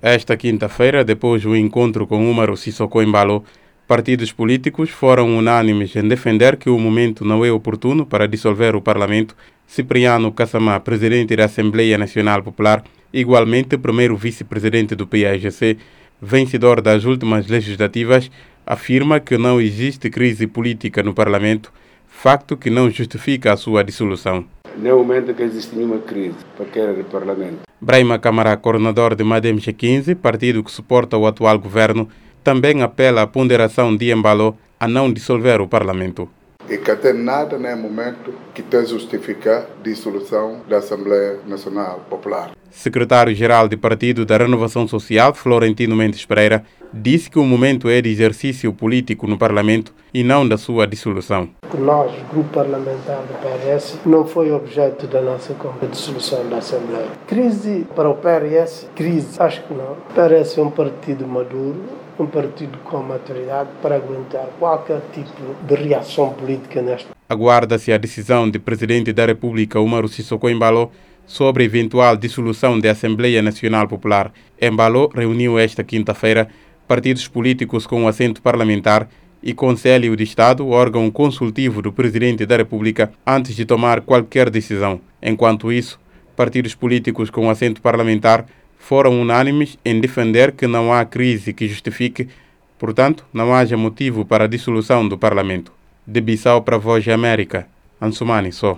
Esta quinta-feira, depois do encontro com Umaru Sissoko Embalo, partidos políticos foram unânimes em defender que o momento não é oportuno para dissolver o Parlamento. Cipriano Kassamá, presidente da Assembleia Nacional Popular, igualmente primeiro vice-presidente do PAGC, vencedor das últimas legislativas, afirma que não existe crise política no Parlamento, facto que não justifica a sua dissolução. Não momento que existe nenhuma crise para querer do Parlamento. Brahima Câmara, coordenador de Madem G15, partido que suporta o atual governo, também apela à ponderação de Embalo a não dissolver o Parlamento. E que até nada no momento que tem justificar a dissolução da Assembleia Nacional Popular. Secretário-Geral do Partido da Renovação Social, Florentino Mendes Pereira, disse que o momento é de exercício político no Parlamento e não da sua dissolução. Nós, grupo parlamentar do PRS, não foi objeto da nossa dissolução da Assembleia. Crise para o PRS? Crise, acho que não. PRS é um partido maduro, um partido com maturidade para aguentar qualquer tipo de reação política nesta. Aguarda-se a decisão do Presidente da República, Umaru Sissoko Embalo, sobre eventual dissolução da Assembleia Nacional Popular. Embalo reuniu esta quinta-feira partidos políticos com assento parlamentar e Conselho de Estado, órgão consultivo do Presidente da República, antes de tomar qualquer decisão. Enquanto isso, partidos políticos com assento parlamentar foram unânimes em defender que não há crise que justifique, portanto, não haja motivo para a dissolução do Parlamento. De Bissau para a Voz de América, Ansumani só.